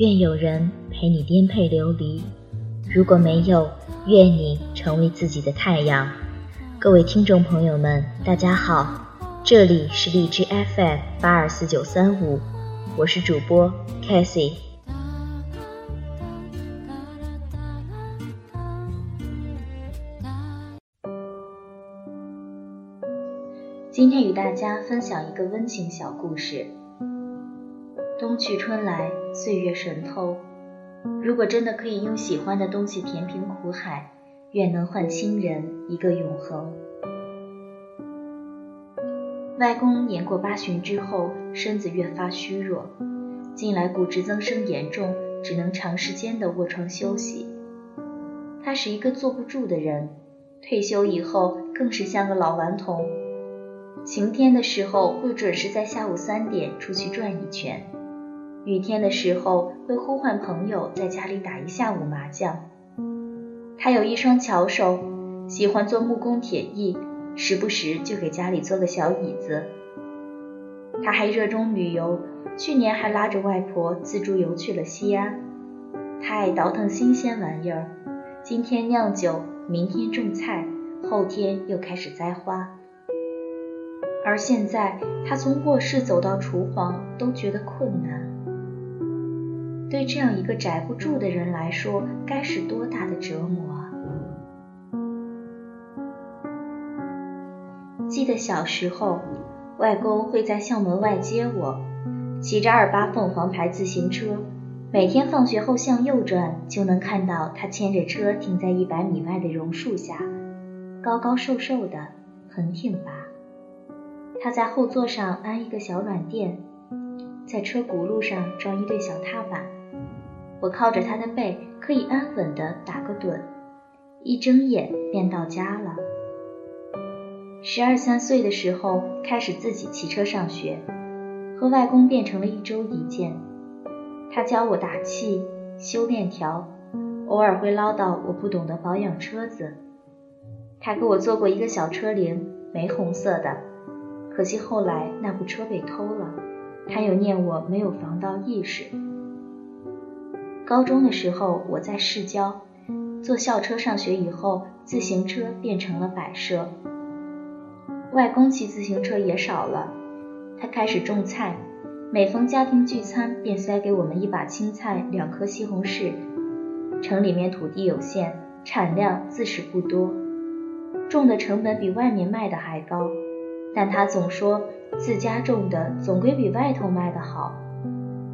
愿有人陪你颠沛流离；如果没有，愿你成为自己的太阳。各位听众朋友们，大家好，这里是荔枝 FM 八二四九三五，我是主播 Cassie。今天与大家分享一个温情小故事。冬去春来，岁月神偷。如果真的可以用喜欢的东西填平苦海，愿能换亲人一个永恒。外公年过八旬之后，身子越发虚弱，近来骨质增生严重，只能长时间的卧床休息。他是一个坐不住的人，退休以后更是像个老顽童。晴天的时候会准时在下午三点出去转一圈，雨天的时候会呼唤朋友在家里打一下午麻将。他有一双巧手，喜欢做木工铁艺，时不时就给家里做个小椅子。他还热衷旅游，去年还拉着外婆自助游去了西安。他爱倒腾新鲜玩意儿，今天酿酒，明天种菜，后天又开始栽花。而现在，他从卧室走到厨房都觉得困难。对这样一个宅不住的人来说，该是多大的折磨啊！记得小时候，外公会在校门外接我，骑着二八凤凰牌自行车，每天放学后向右转，就能看到他牵着车停在一百米外的榕树下，高高瘦瘦的，很挺拔。他在后座上安一个小软垫，在车轱辘上装一对小踏板，我靠着他的背，可以安稳地打个盹，一睁眼便到家了。十二三岁的时候开始自己骑车上学，和外公变成了一周一见。他教我打气、修链条，偶尔会唠叨我不懂得保养车子。他给我做过一个小车铃，玫红色的。可惜后来那部车被偷了，他又念我没有防盗意识。高中的时候我在市郊，坐校车上学以后，自行车变成了摆设。外公骑自行车也少了，他开始种菜，每逢家庭聚餐便塞给我们一把青菜，两颗西红柿。城里面土地有限，产量自是不多，种的成本比外面卖的还高。但他总说自家种的总归比外头卖的好。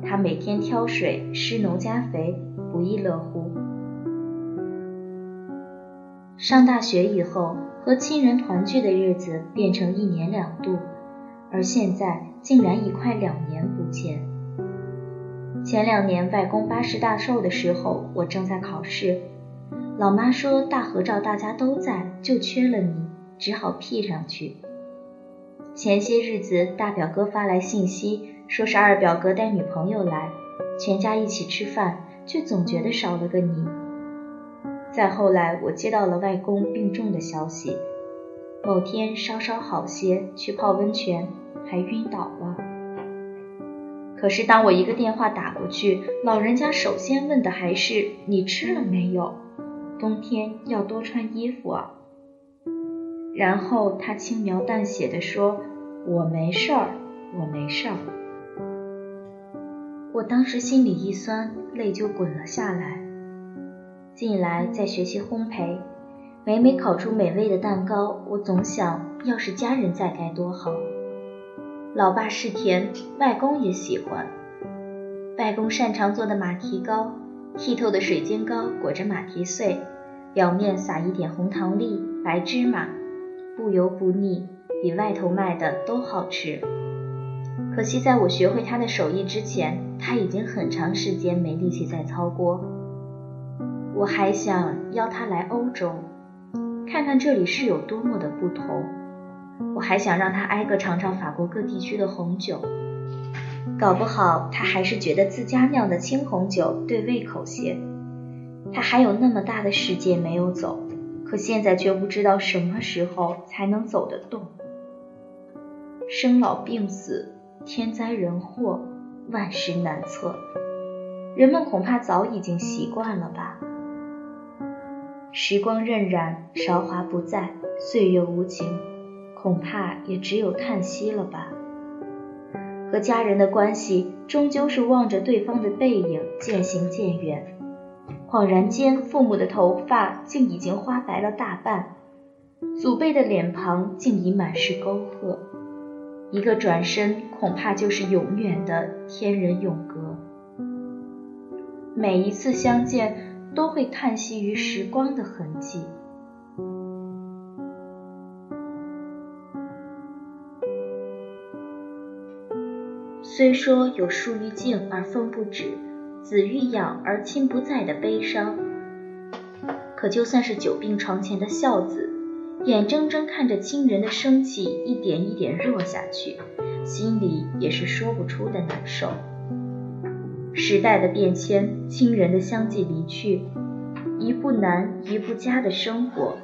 他每天挑水、施农加肥，不亦乐乎。上大学以后，和亲人团聚的日子变成一年两度，而现在竟然已快两年不见。前两年外公八十大寿的时候，我正在考试，老妈说大合照大家都在，就缺了你，只好 P 上去。前些日子，大表哥发来信息，说是二表哥带女朋友来，全家一起吃饭，却总觉得少了个你。再后来，我接到了外公病重的消息，某天稍稍好些，去泡温泉，还晕倒了。可是当我一个电话打过去，老人家首先问的还是你吃了没有，冬天要多穿衣服啊。然后他轻描淡写的说：“我没事儿，我没事儿。”我当时心里一酸，泪就滚了下来。近来在学习烘焙，每每烤出美味的蛋糕，我总想，要是家人在该多好。老爸是甜，外公也喜欢。外公擅长做的马蹄糕，剔透的水晶糕裹着马蹄碎，表面撒一点红糖粒、白芝麻。不油不腻，比外头卖的都好吃。可惜在我学会他的手艺之前，他已经很长时间没力气再操锅。我还想邀他来欧洲，看看这里是有多么的不同。我还想让他挨个尝尝法国各地区的红酒，搞不好他还是觉得自家酿的青红酒对胃口些。他还有那么大的世界没有走。可现在却不知道什么时候才能走得动。生老病死，天灾人祸，万事难测。人们恐怕早已经习惯了吧。时光荏苒，韶华不再，岁月无情，恐怕也只有叹息了吧。和家人的关系，终究是望着对方的背影渐行渐远。恍然间，父母的头发竟已经花白了大半，祖辈的脸庞竟已满是沟壑。一个转身，恐怕就是永远的天人永隔。每一次相见，都会叹息于时光的痕迹。虽说有树欲静而风不止，子欲养而亲不在的悲伤，可就算是久病床前的孝子，眼睁睁看着亲人的生气一点一点弱下去，心里也是说不出的难受。时代的变迁，亲人的相继离去，一步难一步加的生活，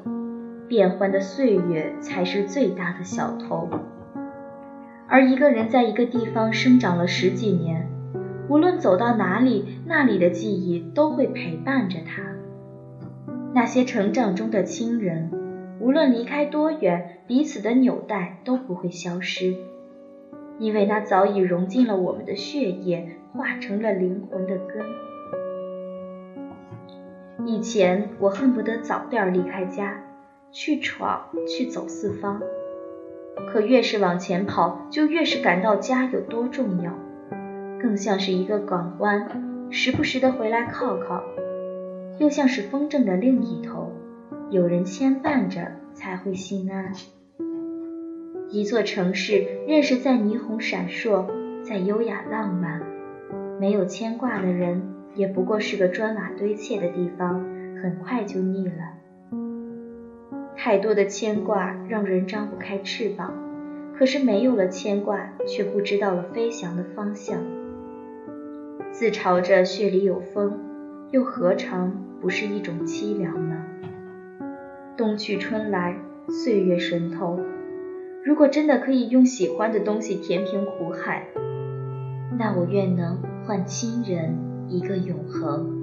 变幻的岁月才是最大的小偷。而一个人在一个地方生长了十几年，无论走到哪里，那里的记忆都会陪伴着他。那些成长中的亲人，无论离开多远，彼此的纽带都不会消失，因为那早已融进了我们的血液，化成了灵魂的根。以前我恨不得早点离开家，去闯，去走四方。可越是往前跑，就越是感到家有多重要，更像是一个港湾，时不时的回来靠靠，又像是风筝的另一头，有人牵绊着才会心安。一座城市，认识在霓虹闪烁，在优雅浪漫，没有牵挂的人，也不过是个砖瓦堆砌的地方，很快就腻了。太多的牵挂让人张不开翅膀，可是没有了牵挂，却不知道了飞翔的方向。自嘲着血里有风，又何尝不是一种凄凉呢？冬去春来，岁月神偷。如果真的可以用喜欢的东西填平苦海，那我愿能换亲人一个永恒。